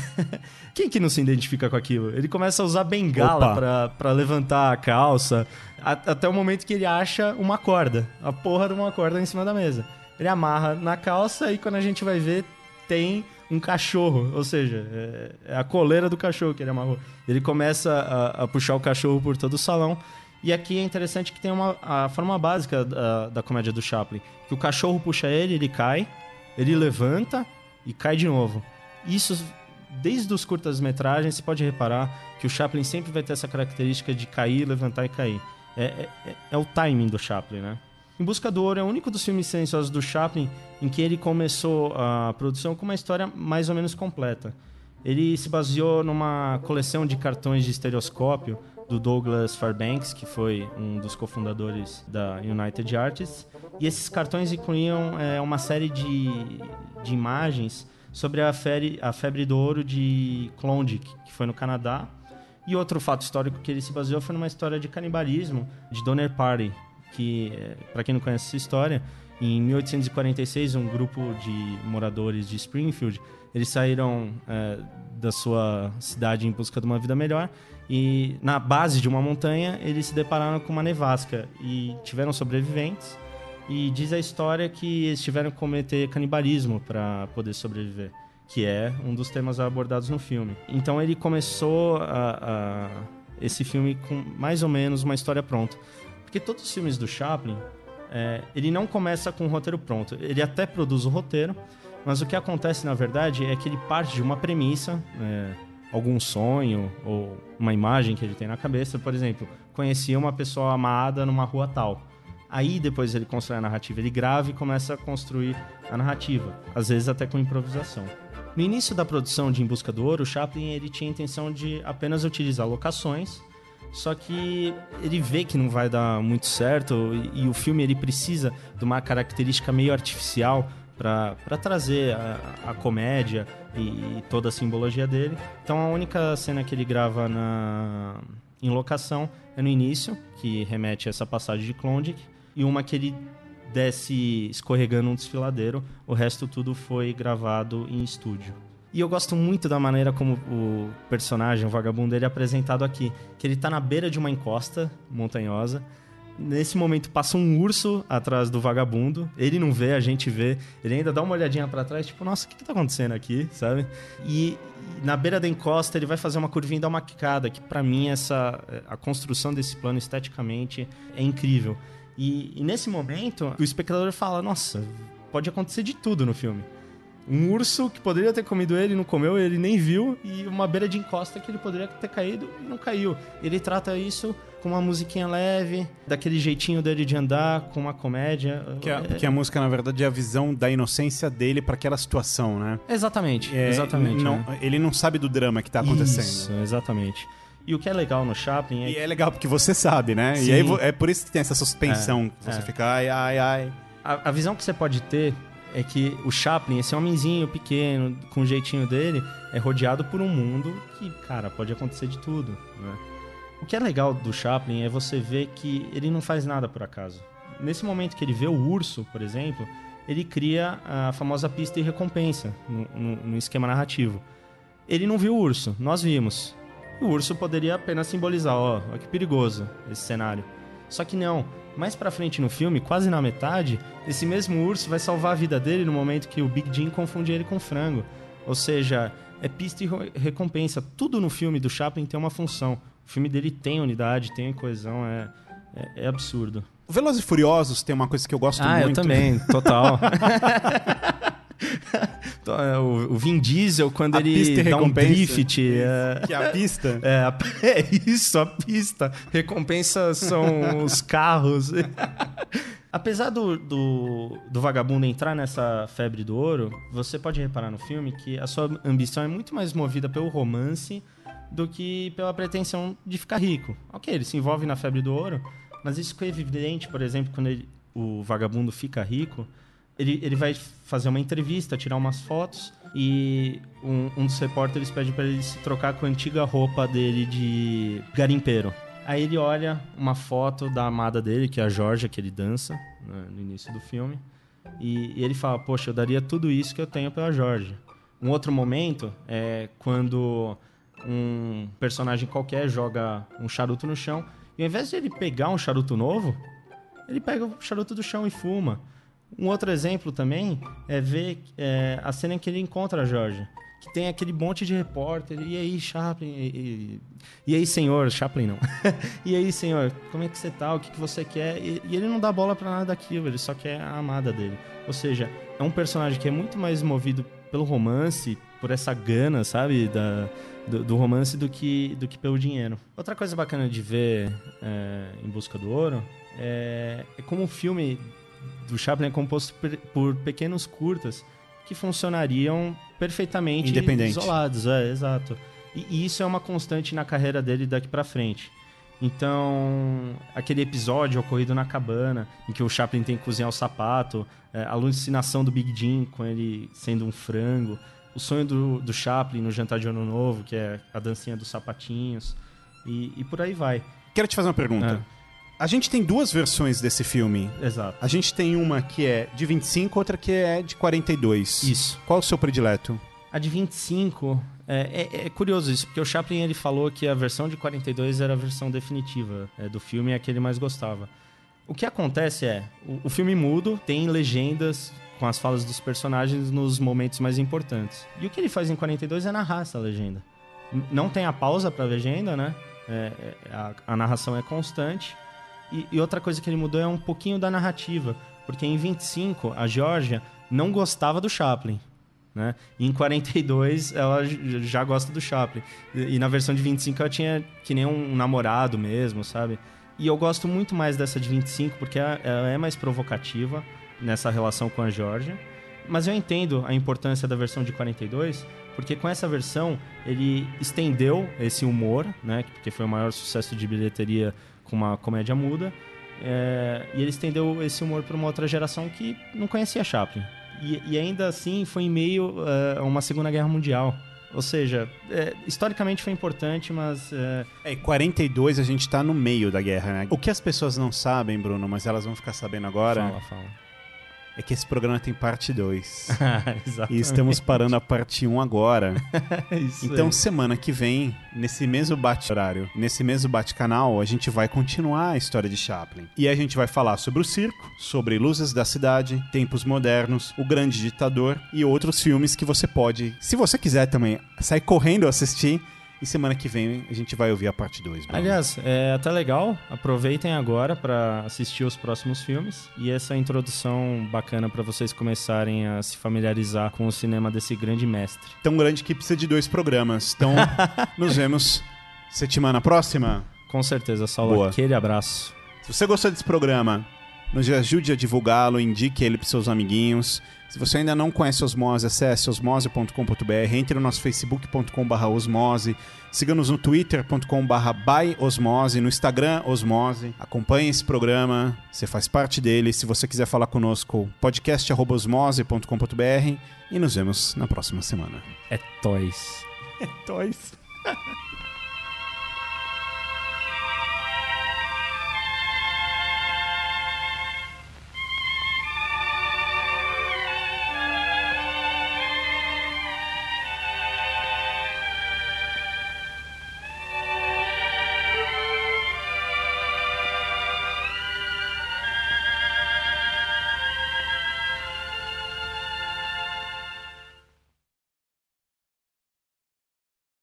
Quem que não se identifica com aquilo? Ele começa a usar bengala pra, pra levantar a calça, a- até o momento que ele acha uma corda, a porra de uma corda em cima da mesa. Ele amarra na calça e quando a gente vai ver, tem um cachorro, ou seja, é, é a coleira do cachorro que ele amarrou. Ele começa a, a puxar o cachorro por todo o salão. E aqui é interessante que tem uma, a forma básica da, da comédia do Chaplin. Que o cachorro puxa ele, ele cai, ele levanta e cai de novo. Isso, desde os curtas-metragens, você pode reparar que o Chaplin sempre vai ter essa característica de cair, levantar e cair. É, é, é- é o timing do Chaplin, né? Em Busca do Ouro é o único dos filmes silenciosos do Chaplin em que ele começou a produção com uma história mais ou menos completa. Ele se baseou numa coleção de cartões de estereoscópio do Douglas Fairbanks, que foi um dos cofundadores da United Artists. E esses cartões incluíam é, uma série de, de imagens sobre a, febre- a febre do ouro de Klondike, que foi no Canadá. E outro fato histórico que ele se baseou foi numa história de canibalismo de Donner Party, que, para quem não conhece essa história, em 1846 um grupo de moradores de Springfield eles saíram eh, da sua cidade em busca de uma vida melhor e na base de uma montanha eles se depararam com uma nevasca e tiveram sobreviventes e diz a história que eles tiveram que cometer canibalismo para poder sobreviver, que é um dos temas abordados no filme. Então ele começou a- a- esse filme com mais ou menos uma história pronta. Porque todos os filmes do Chaplin, é, ele não começa com o roteiro pronto. Ele até produz o roteiro, mas o que acontece na verdade é que ele parte de uma premissa, é, algum sonho ou uma imagem que ele tem na cabeça. Por exemplo, conhecia uma pessoa amada numa rua tal. Aí depois ele constrói a narrativa, ele grava e começa a construir a narrativa, às vezes até com improvisação. No início da produção de Em Busca do Ouro, o Chaplin ele tinha a intenção de apenas utilizar locações, só que ele vê que não vai dar muito certo e, e o filme ele precisa de uma característica meio artificial para trazer a, a comédia e, e toda a simbologia dele. Então a única cena que ele grava na, em locação é no início, que remete a essa passagem de Klondike, e uma que ele desce escorregando um desfiladeiro. O resto tudo foi gravado em estúdio. E eu gosto muito da maneira como o personagem, o vagabundo, ele é apresentado aqui. Que ele tá na beira de uma encosta montanhosa. Nesse momento passa um urso atrás do vagabundo. Ele não vê, a gente vê. Ele ainda dá uma olhadinha pra trás, tipo, nossa, o que, que tá acontecendo aqui, sabe? E na beira da encosta ele vai fazer uma curvinha e dar uma quicada, que pra mim essa a construção desse plano esteticamente é incrível. E, e nesse momento o espectador fala, nossa, pode acontecer de tudo no filme. Um urso que poderia ter comido ele, não comeu, ele nem viu, e uma beira de encosta que ele poderia ter caído e não caiu. Ele trata isso com uma musiquinha leve, daquele jeitinho dele de andar, com uma comédia. Que a, É- que a música, na verdade, é a visão da inocência dele pra aquela situação, né? Exatamente, É, exatamente. não- né? Ele não sabe do drama que tá acontecendo. Isso, exatamente. E o que é legal no Chaplin é E é legal porque você sabe, né? Sim. E aí é por isso que tem essa suspensão. É, você é. fica, ai, ai, ai. A, a visão que você pode ter é que o Chaplin, esse homenzinho pequeno, com o jeitinho dele, é rodeado por um mundo que, cara, pode acontecer de tudo, né? O que é legal do Chaplin é você ver que ele não faz nada por acaso. Nesse momento que ele vê o urso, por exemplo, ele cria a famosa pista e recompensa no, no- no esquema narrativo. Ele não viu o urso, nós vimos. O urso poderia apenas simbolizar, ó, ó que perigoso esse cenário. Só que não. Mais pra frente no filme, quase na metade, esse mesmo urso vai salvar a vida dele no momento que o Big Jim confunde ele com frango. Ou seja, é pista e recompensa. Tudo no filme do Chaplin tem uma função. O filme dele tem unidade, tem coesão, é, é, é absurdo. O Velozes e Furiosos tem uma coisa que eu gosto ah, muito. eu também, total. o, o Vin Diesel, quando A ele dá um drift... é- Que é a pista. É, é isso, a pista. Recompensa são os carros. Apesar do, do, do vagabundo entrar nessa febre do ouro, você pode reparar no filme que a sua ambição é muito mais movida pelo romance do que pela pretensão de ficar rico. Ok, ele se envolve na febre do ouro, mas isso é evidente, por exemplo, quando ele- o vagabundo fica rico, ele, ele vai fazer uma entrevista, tirar umas fotos e um, um dos repórteres pede para ele se trocar com a antiga roupa dele de garimpeiro. Aí ele olha uma foto da amada dele, que é a Georgia, que ele dança né, no início do filme, e, e ele fala: Poxa, eu daria tudo isso que eu tenho pela Georgia. Um outro momento é quando um personagem qualquer joga um charuto no chão e ao invés de ele pegar um charuto novo, ele pega o charuto do chão e fuma. Um outro exemplo também é ver é, a cena em que ele encontra a Georgia. Que tem aquele monte de repórter. E aí, Chaplin? E, e, e aí, senhor? Chaplin não. e aí, senhor? Como é que você tá? O que, que você quer? E, e ele não dá bola para nada daquilo. Ele só quer a amada dele. Ou seja, é um personagem que é muito mais movido pelo romance, por essa gana, sabe? Da, do, do, romance do que, do que pelo dinheiro. Outra coisa bacana de ver é, Em Busca do Ouro é, é como o filme do Chaplin é composto por, por pequenos curtas que funcionariam perfeitamente isolados. É, exato. E, e, isso é uma constante na carreira dele daqui para frente. Então, aquele episódio ocorrido na cabana, em que o Chaplin tem que cozinhar o sapato, é, a alucinação do Big Jim com ele sendo um frango, o sonho do, do Chaplin no jantar de Ano Novo, que é a dancinha dos sapatinhos, e, e por aí vai. Quero te fazer uma pergunta. É. A gente tem duas versões desse filme. Exato. A gente tem uma que é de 25, outra que é de 42. Isso. Qual é o seu predileto? A de 25 é, é, é, curioso isso, porque o Chaplin ele falou que a versão de 42 era a versão definitiva é, do filme e a que ele mais gostava. O que acontece é, o, o, filme mudo tem legendas com as falas dos personagens nos momentos mais importantes. E o que ele faz em 42 é narrar essa legenda. Não tem a pausa para a legenda, né? É, é, a, a narração é constante e, e, outra coisa que ele mudou é um pouquinho da narrativa, porque em 25 a Georgia não gostava do Chaplin. Né? E em 42 ela já gosta do Chaplin. E, e na versão de 25 ela tinha que nem um namorado mesmo, sabe? E eu gosto muito mais dessa de 25 porque ela, ela é mais provocativa nessa relação com a Georgia. Mas eu entendo a importância da versão de 42, porque com essa versão ele estendeu esse humor, né? Porque foi o maior sucesso de bilheteria com uma comédia muda. É, e ele estendeu esse humor para uma outra geração que não conhecia Chaplin. E, e ainda assim foi em meio uh, a uma Segunda Guerra Mundial. Ou seja, é, historicamente foi importante, mas. É... é, 42 a gente está no meio da guerra, né? O que as pessoas não sabem, Bruno, mas elas vão ficar sabendo agora. Fala, fala é que esse programa tem parte 2. e estamos parando a parte 1 um agora. então, aí. semana que vem, nesse mesmo bate-horário, nesse mesmo bate-canal, a gente vai continuar a história de Chaplin. E a gente vai falar sobre o circo, sobre Luzes da Cidade, Tempos Modernos, O Grande Ditador e outros filmes que você pode, se você quiser também, sair correndo assistir e semana que vem a gente vai ouvir a parte 2. Aliás, é até legal. Aproveitem agora para assistir os próximos filmes. E essa introdução bacana para vocês começarem a se familiarizar com o cinema desse grande mestre. Tão grande que precisa de dois programas. Então, nos vemos semana próxima. Com certeza, Saulo. Boa. Aquele abraço. Se você gostou desse programa, nos ajude a divulgá-lo, indique ele para seus amiguinhos. Se você ainda não conhece Osmose, acesse osmose.com.br, entre no nosso facebook.com.br osmose, siga-nos no twitter.com.br byosmose, no Instagram osmose, acompanhe esse programa, você faz parte dele. Se você quiser falar conosco, podcast.osmose.com.br e nos vemos na próxima semana. É toys. É toys.